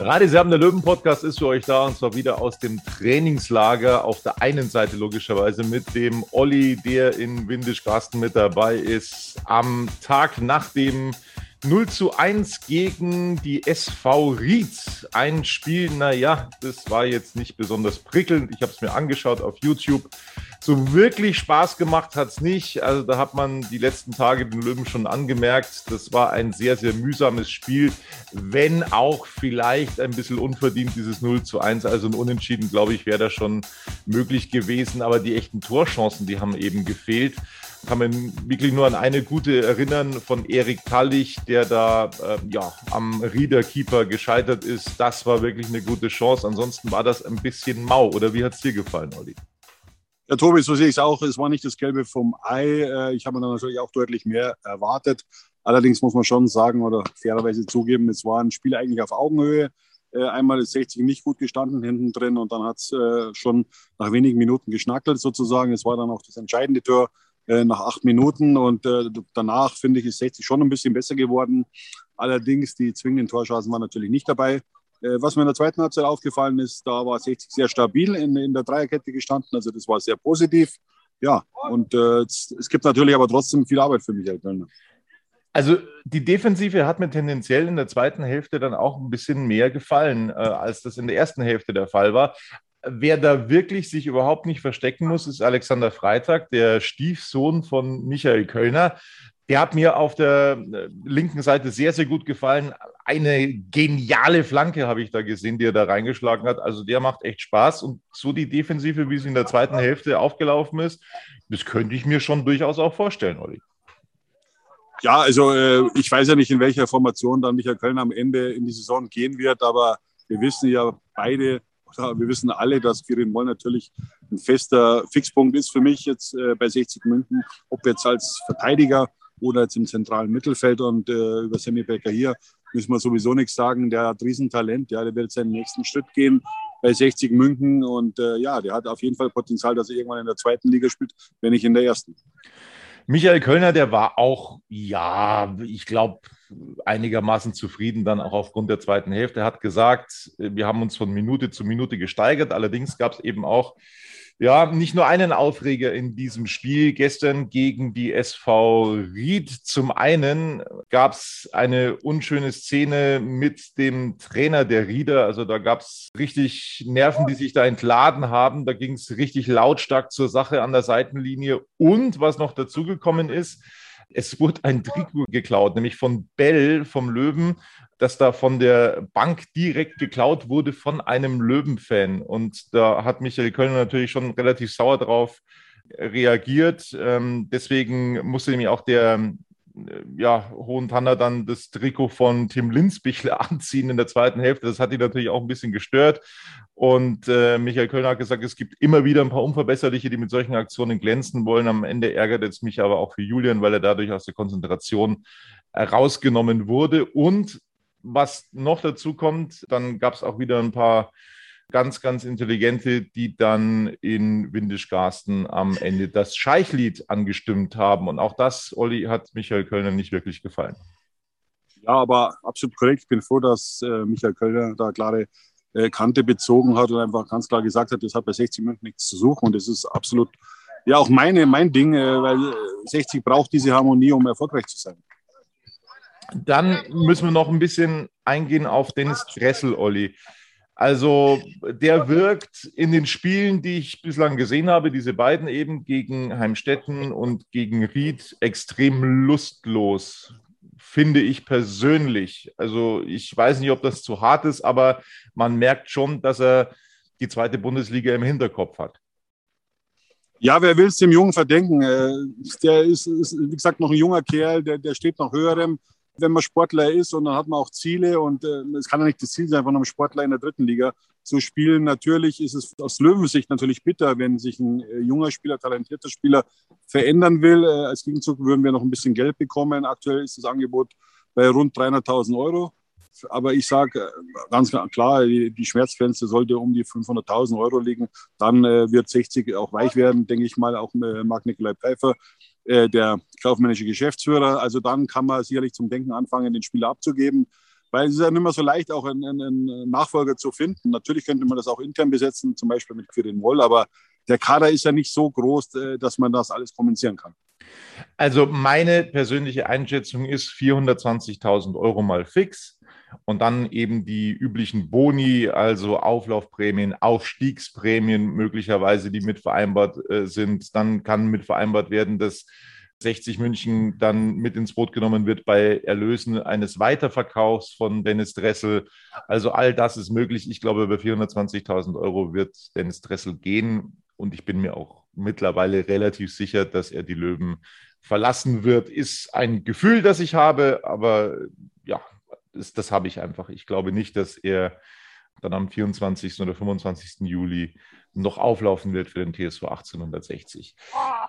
Radio Serben, der Löwen-Podcast ist für euch da und zwar wieder aus dem Trainingslager. Auf der einen Seite logischerweise mit dem Olli, der in Windisch-Garsten mit dabei ist. Am Tag nach dem 0 zu 1 gegen die SV Ried. Ein Spiel, naja, das war jetzt nicht besonders prickelnd. Ich habe es mir angeschaut auf YouTube. So wirklich Spaß gemacht hat es nicht. Also da hat man die letzten Tage den Löwen schon angemerkt. Das war ein sehr, sehr mühsames Spiel, wenn auch vielleicht ein bisschen unverdient dieses 0 zu 1. Also ein Unentschieden, glaube ich, wäre da schon möglich gewesen. Aber die echten Torchancen, die haben eben gefehlt kann man wirklich nur an eine gute erinnern von Erik Tallich, der da äh, ja, am Riederkeeper gescheitert ist. Das war wirklich eine gute Chance. Ansonsten war das ein bisschen mau. Oder wie hat es dir gefallen, Olli? Ja, Tobi, so sehe ich es auch. Es war nicht das Gelbe vom Ei. Äh, Ich habe mir dann natürlich auch deutlich mehr erwartet. Allerdings muss man schon sagen oder fairerweise zugeben, es war ein Spiel eigentlich auf Augenhöhe. Äh, Einmal ist 60 nicht gut gestanden hinten drin und dann hat es äh, schon nach wenigen Minuten geschnackelt sozusagen. Es war dann auch das entscheidende Tor nach acht Minuten und danach finde ich, ist 60 schon ein bisschen besser geworden. Allerdings die zwingenden Torschancen waren natürlich nicht dabei. Äh, Was mir in der zweiten Halbzeit aufgefallen ist, da war 60 sehr stabil in, in der Dreierkette gestanden. Also das war sehr positiv. Ja, und äh, es, gibt natürlich aber trotzdem viel Arbeit für Michael Kölner. Also die Defensive hat mir tendenziell in der zweiten Hälfte dann auch ein bisschen mehr gefallen, äh, als das in der ersten Hälfte der Fall war. Wer da wirklich sich überhaupt nicht verstecken muss, ist Alexander Freitag, der Stiefsohn von Michael Kölner. Der hat mir auf der äh, linken Seite sehr, sehr gut gefallen. Eine geniale Flanke habe ich da gesehen, die er da reingeschlagen hat. Also der macht echt Spaß. Und so die Defensive, wie sie in der zweiten Hälfte aufgelaufen ist, das könnte ich mir schon durchaus auch vorstellen, Olli. Ja, also äh, ich weiß ja nicht, in welcher Formation dann Michael Kölner am Ende in die Saison gehen wird, aber wir wissen ja beide, oder wir wissen alle, dass Kirin Moll natürlich ein fester Fixpunkt ist für mich jetzt äh, bei 60 München, ob jetzt als Verteidiger oder jetzt im zentralen Mittelfeld und äh, über Sammy Becker hier müssen wir sowieso nichts sagen. Der hat Riesentalent, ja, der wird seinen nächsten Schritt gehen bei 60 München und äh, ja, der hat auf jeden Fall Potenzial, dass er irgendwann in der zweiten Liga spielt, wenn nicht in der ersten. Michael Kölner, der war auch, ja, ich glaube, einigermaßen zufrieden dann auch aufgrund der zweiten Hälfte. Er hat gesagt, wir haben uns von Minute zu Minute gesteigert. Allerdings gab es eben auch ja, nicht nur einen Aufreger in diesem Spiel gestern gegen die SV Ried. Zum einen gab es eine unschöne Szene mit dem Trainer der Rieder. Also da gab es richtig Nerven, die sich da entladen haben. Da ging es richtig lautstark zur Sache an der Seitenlinie. Und was noch dazugekommen ist, es wurde ein Trikot geklaut, nämlich von Bell, vom Löwen, das da von der Bank direkt geklaut wurde von einem Löwen-Fan. Und da hat Michael Kölner natürlich schon relativ sauer drauf reagiert. Ähm, deswegen musste nämlich auch der ja, Hohen Tanner dann das Trikot von Tim Linsbichler anziehen in der zweiten Hälfte. Das hat ihn natürlich auch ein bisschen gestört. Und äh, Michael Kölner hat gesagt, es gibt immer wieder ein paar Unverbesserliche, die mit solchen Aktionen glänzen wollen. Am Ende ärgert es mich aber auch für Julian, weil er dadurch aus der Konzentration rausgenommen wurde. Und was noch dazu kommt, dann gab es auch wieder ein paar ganz, ganz intelligente, die dann in Windischgarsten am Ende das Scheichlied angestimmt haben. Und auch das, Olli, hat Michael Kölner nicht wirklich gefallen. Ja, aber absolut korrekt. Ich bin froh, dass äh, Michael Kölner da klare äh, Kante bezogen hat und einfach ganz klar gesagt hat, das hat bei 60 München nichts zu suchen. Und das ist absolut ja auch meine, mein Ding, äh, weil 60 braucht diese Harmonie, um erfolgreich zu sein. Dann müssen wir noch ein bisschen eingehen auf Dennis Dressel, Olli. Also der wirkt in den Spielen, die ich bislang gesehen habe, diese beiden eben gegen Heimstetten und gegen Ried, extrem lustlos, finde ich persönlich. Also ich weiß nicht, ob das zu hart ist, aber man merkt schon, dass er die zweite Bundesliga im Hinterkopf hat. Ja, wer will es dem Jungen verdenken? Äh, der ist, ist, wie gesagt, noch ein junger Kerl, der, der steht noch höherem wenn man Sportler ist und dann hat man auch Ziele und äh, es kann ja nicht das Ziel sein, von einem Sportler in der dritten Liga zu spielen. Natürlich ist es aus Löwensicht natürlich bitter, wenn sich ein äh, junger Spieler, talentierter Spieler verändern will. Äh, als Gegenzug würden wir noch ein bisschen Geld bekommen. Aktuell ist das Angebot bei rund 300.000 Euro. Aber ich sage äh, ganz klar, die, Schmerzgrenze sollte um die 500.000 Euro liegen. Dann äh, wird 60 auch weich werden, denke ich mal. Auch äh, Marc Nikolai Pfeiffer äh, der kaufmännische Geschäftsführer. Also dann kann man sicherlich zum Denken anfangen, den Spieler abzugeben. Weil es ist ja nicht mehr so leicht, auch einen, einen Nachfolger zu finden. Natürlich könnte man das auch intern besetzen, zum Beispiel mit Quirin Woll, aber der Kader ist ja nicht so groß, äh, dass man das alles kommunizieren kann. Also meine persönliche Einschätzung ist 420.000 Euro mal fix und dann eben die üblichen Boni, also Auflaufprämien, Aufstiegsprämien möglicherweise, die mit vereinbart äh, sind. Dann kann mit vereinbart werden, dass 60 München dann mit ins Boot genommen wird bei Erlösen eines Weiterverkaufs von Dennis Dressel. Also all das ist möglich. Ich glaube, über 420.000 Euro wird Dennis Dressel gehen. Und ich bin mir auch mittlerweile relativ sicher, dass er die Löwen verlassen wird. Ist ein Gefühl, das ich habe, aber ja, das, das habe ich einfach. Ich glaube nicht, dass er dann am 24. oder 25. Juli noch auflaufen wird für den TSV 1860.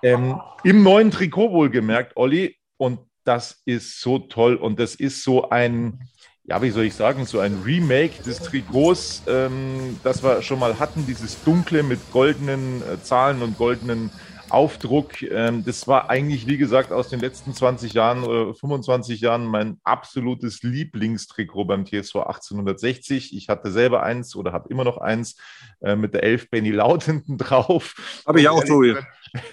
Ähm, Im neuen Trikot wohlgemerkt, Olli, und das ist so toll und das ist so ein, ja, wie soll ich sagen, so ein Remake des Trikots, ähm, das wir schon mal hatten, dieses dunkle mit goldenen äh, Zahlen und goldenen Aufdruck. Ähm, das war eigentlich, wie gesagt, aus den letzten 20 Jahren oder 25 Jahren mein absolutes Lieblingstrikot beim TSV 1860. Ich hatte selber eins oder habe immer noch eins äh, mit der 11 Benny Laut hinten drauf. Habe ich auch, Tobi.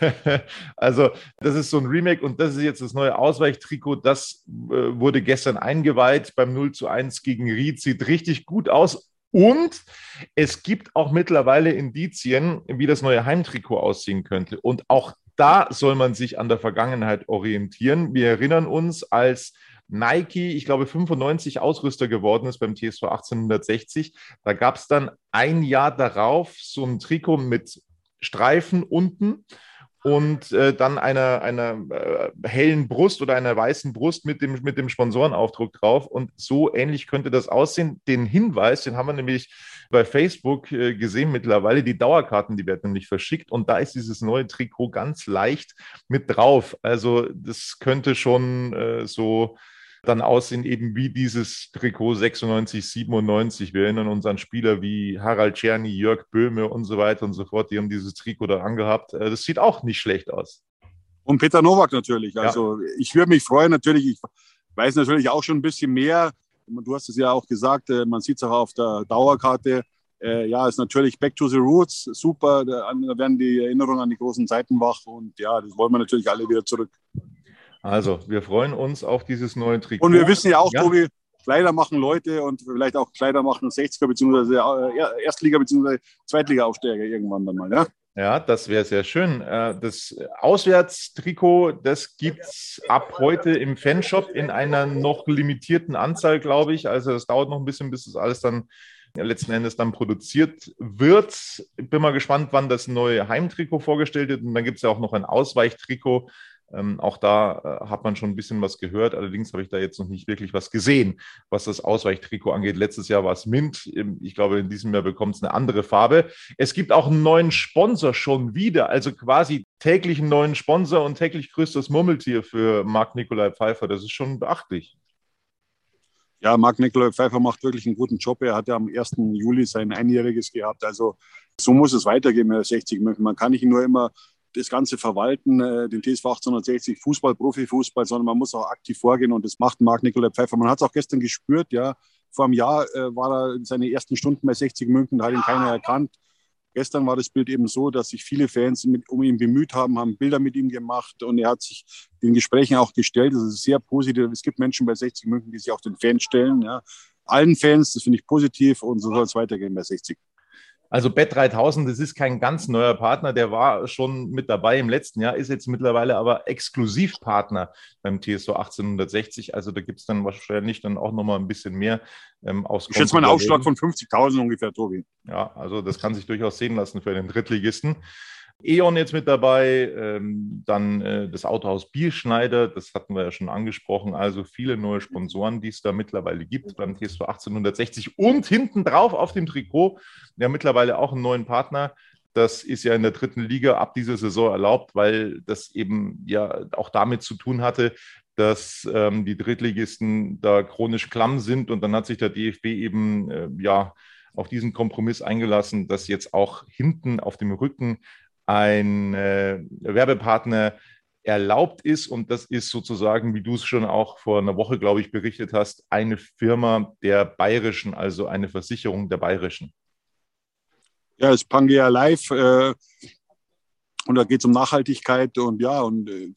also, das ist so ein Remake und das ist jetzt das neue Ausweichtrikot. Das äh, wurde gestern eingeweiht beim 0 zu 1 gegen Ried. Sieht richtig gut aus und es gibt auch mittlerweile Indizien, wie das neue Heimtrikot aussehen könnte. Und auch da soll man sich an der Vergangenheit orientieren. Wir erinnern uns, als Nike, ich glaube, 95 Ausrüster geworden ist beim TSV 1860. Da gab es dann ein Jahr darauf so ein Trikot mit Streifen unten und äh, dann einer, einer äh, hellen Brust oder einer weißen Brust mit dem, mit dem Sponsorenaufdruck drauf. Und so ähnlich könnte das aussehen. Den Hinweis, den haben wir nämlich bei Facebook äh, gesehen mittlerweile. Die Dauerkarten, die werden nämlich verschickt und da ist dieses neue Trikot ganz leicht mit drauf. Also das könnte schon äh, so dann aussehen, eben wie dieses Trikot 96, 97. Wir erinnern uns an Spieler wie Harald Czerny, Jörg Böhme und so weiter und so fort. Die haben dieses Trikot da angehabt. Äh, das sieht auch nicht schlecht aus. Und Peter Nowak natürlich. Also ja. ich würde mich freuen natürlich. Ich weiß natürlich auch schon ein bisschen mehr. Du hast es ja auch gesagt, äh, man sieht es auch auf der Dauerkarte. Äh, ja, ist natürlich Back to the Roots, super. Da werden die Erinnerungen an die großen Zeiten wach und ja, das wollen wir natürlich alle wieder zurück. Also, wir freuen uns auf dieses neue Trikot. Und wir wissen ja auch, ja. Tobi, Kleider machen Leute und vielleicht auch Kleider machen 60er bzw. Erstliga bzw. Zweitliga-Aufsteiger irgendwann dann mal, ja? Ja, das wäre sehr schön. Äh, das Auswärtstrikot, das gibt es ab heute im Fanshop in einer noch limitierten Anzahl, glaube ich. Also es dauert noch ein bisschen, bis das alles dann letzten Endes dann produziert wird. Ich bin mal gespannt, wann das neue Heimtrikot vorgestellt wird. Und dann gibt es ja auch noch ein Ausweichtrikot. Ähm, auch da äh, hat man schon ein bisschen was gehört. Allerdings habe ich da jetzt noch nicht wirklich was gesehen, was das Ausweichtrikot angeht. Letztes Jahr war es Mint. Ich glaube, in diesem Jahr bekommt es eine andere Farbe. Es gibt auch einen neuen Sponsor schon wieder, also quasi täglich einen neuen Sponsor und täglich grüßt das Murmeltier für Marc Nikolai Pfeiffer. Das ist schon beachtlich. Ja, Marc Nikolai Pfeiffer macht wirklich einen guten Job. Er hat ja am 1. Juli sein Einjähriges gehabt. Also so muss es weitergehen mit 60 München. Man kann nicht nur immer das Ganze verwalten, äh, den TSV 1860 Fußball, Profifußball, sondern man muss auch aktiv vorgehen und das macht Marc Nikolai Pfeiffer. Man hat es auch gestern gespürt, ja. Vor einem Jahr äh, war er seine ersten Stunden bei 60 München, da hat ihn keiner erkannt. Gestern war das Bild eben so, dass sich viele Fans mit, um ihn bemüht haben, haben Bilder mit ihm gemacht und er hat sich den Gesprächen auch gestellt. Das ist sehr positiv. Es gibt Menschen bei 60 München, die sich auch den Fans stellen. Ja. Allen Fans, das finde ich positiv und so soll es weitergehen bei 60. Also Bet 3000, das ist kein ganz neuer Partner, der war schon mit dabei im letzten Jahr, ist jetzt mittlerweile aber Exklusivpartner beim TSO 1860. Also da gibt es dann wahrscheinlich dann auch nochmal ein bisschen mehr ähm, aus. Ich schätze mal einen Aufschlag von 50.000 ungefähr, Tobi. Ja, also das kann sich durchaus sehen lassen für den Drittligisten. E.ON jetzt mit dabei, ähm, dann äh, das Autohaus Bierschneider, das hatten wir ja schon angesprochen, also viele neue Sponsoren, die es da mittlerweile gibt. Beim TSV 1860 und hinten drauf auf dem Trikot, ja mittlerweile auch einen neuen Partner, das ist ja in der dritten Liga ab dieser Saison erlaubt, weil das eben ja auch damit zu tun hatte, dass ähm, die Drittligisten da chronisch klamm sind. Und dann hat sich der DFB eben äh, ja auf diesen Kompromiss eingelassen, dass jetzt auch hinten auf dem Rücken ein äh, Werbepartner erlaubt ist. Und das ist sozusagen, wie du es schon auch vor einer Woche, glaube ich, berichtet hast, eine Firma der Bayerischen, also eine Versicherung der Bayerischen. Ja, es ist Pangea Live. Äh, und da geht es um Nachhaltigkeit und ja, und äh,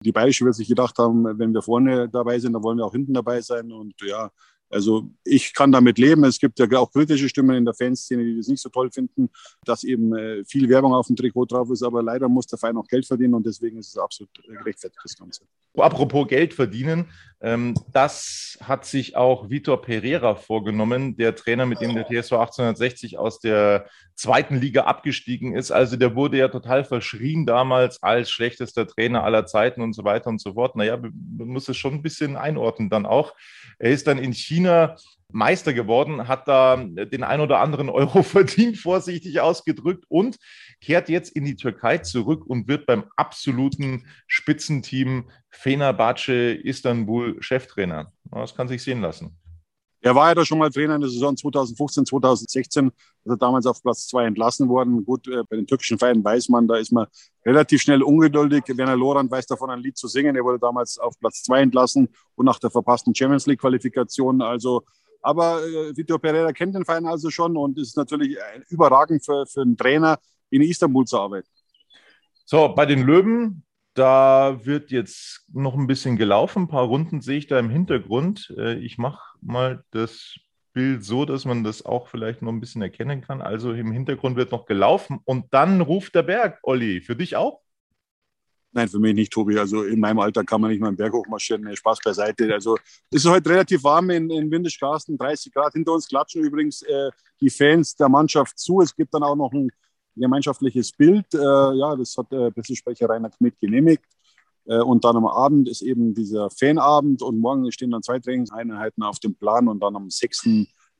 die Bayerische wird sich gedacht haben, wenn wir vorne dabei sind, dann wollen wir auch hinten dabei sein. Und ja, also ich kann damit leben. Es gibt ja auch kritische Stimmen in der Fanszene, die das nicht so toll finden, dass eben äh, viel Werbung auf dem Trikot drauf ist. Aber leider muss der Verein auch Geld verdienen und deswegen ist es absolut gerechtfertigt, das Ganze. Apropos Geld verdienen, das hat sich auch Vitor Pereira vorgenommen, der Trainer, mit dem der TSV 1860 aus der zweiten Liga abgestiegen ist. Also der wurde ja total verschrien damals als schlechtester Trainer aller Zeiten und so weiter und so fort. Naja, man muss es schon ein bisschen einordnen dann auch. Er ist dann in China Meister geworden, hat da den ein oder anderen Euro verdient, vorsichtig ausgedrückt, und kehrt jetzt in die Türkei zurück und wird beim absoluten Spitzenteam Fenerbahce Istanbul Cheftrainer. Das kann sich sehen lassen. Er war ja da schon mal Trainer in der Saison 2015, 2016. Ist er damals auf Platz zwei entlassen worden. Gut, äh, bei den türkischen Vereinen weiß man, da ist man relativ schnell ungeduldig. Werner Lorand weiß davon, ein Lied zu singen. Er wurde damals auf Platz zwei entlassen und nach der verpassten Champions League Qualifikation. Also, aber äh, Vitor Pereira kennt den Verein also schon und ist natürlich überragend für, für einen Trainer in Istanbul zu arbeiten. So, bei den Löwen, da wird jetzt noch ein bisschen gelaufen. Ein paar Runden sehe ich da im Hintergrund. Äh, ich mache mal das Bild so, dass man das auch vielleicht noch ein bisschen erkennen kann. Also im Hintergrund wird noch gelaufen und dann ruft der Berg. Olli, für dich auch? Nein, für mich nicht, Tobi. Also in meinem Alter kann man nicht mal einen Berg hochmarschieren. Spaß beiseite. Also es ist heute relativ warm in, in Windischgarsten, 30 Grad. Hinter uns klatschen übrigens äh, die Fans der Mannschaft zu. Es gibt dann auch noch ein gemeinschaftliches Bild. Äh, ja, das hat der Pressesprecher Rainer Kmidt genehmigt. Äh, und dann am Abend ist eben dieser Fanabend und morgen stehen dann zwei Trainingseinheiten auf dem Plan und dann am 6.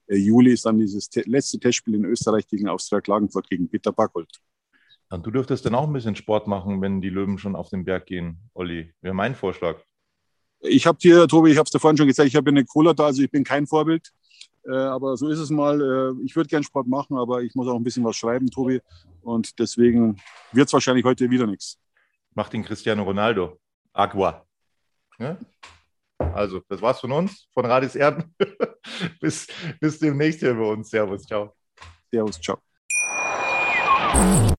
Äh, Juli ist dann dieses letzte Testspiel in Österreich gegen Austria Klagenfurt gegen Peter Backold. Und du dürftest dann auch ein bisschen Sport machen, wenn die Löwen schon auf den Berg gehen, Olli. Wäre mein Vorschlag. Ich habe dir, Tobi, ich habe es dir vorhin schon gesagt, ich habe eine Cola da, also ich bin kein Vorbild. Äh, aber so ist es mal. Äh, ich würde gern Sport machen, aber ich muss auch ein bisschen was schreiben, Tobi. Und deswegen wird es wahrscheinlich heute wieder nichts. Macht den Cristiano Ronaldo. Agua. Ja? Also, das war's von uns, von Radis Erden. bis, bis demnächst hier bei uns. Servus, ciao. Servus, ciao.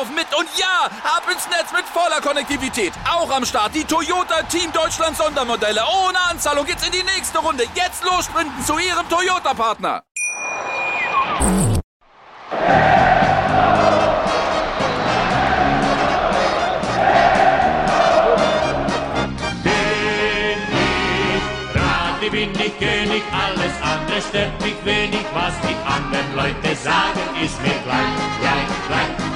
laufen mit und ja, ab ins Netz mit voller Konnektivität. Auch am Start die Toyota Team Deutschland Sondermodelle. Ohne Anzahlung geht's in die nächste Runde. Jetzt los sprinten zu Ihrem Toyota-Partner. bin ich König, alles andere stört mich wenig. Was die anderen Leute sagen, ist mir gleich, gleich, gleich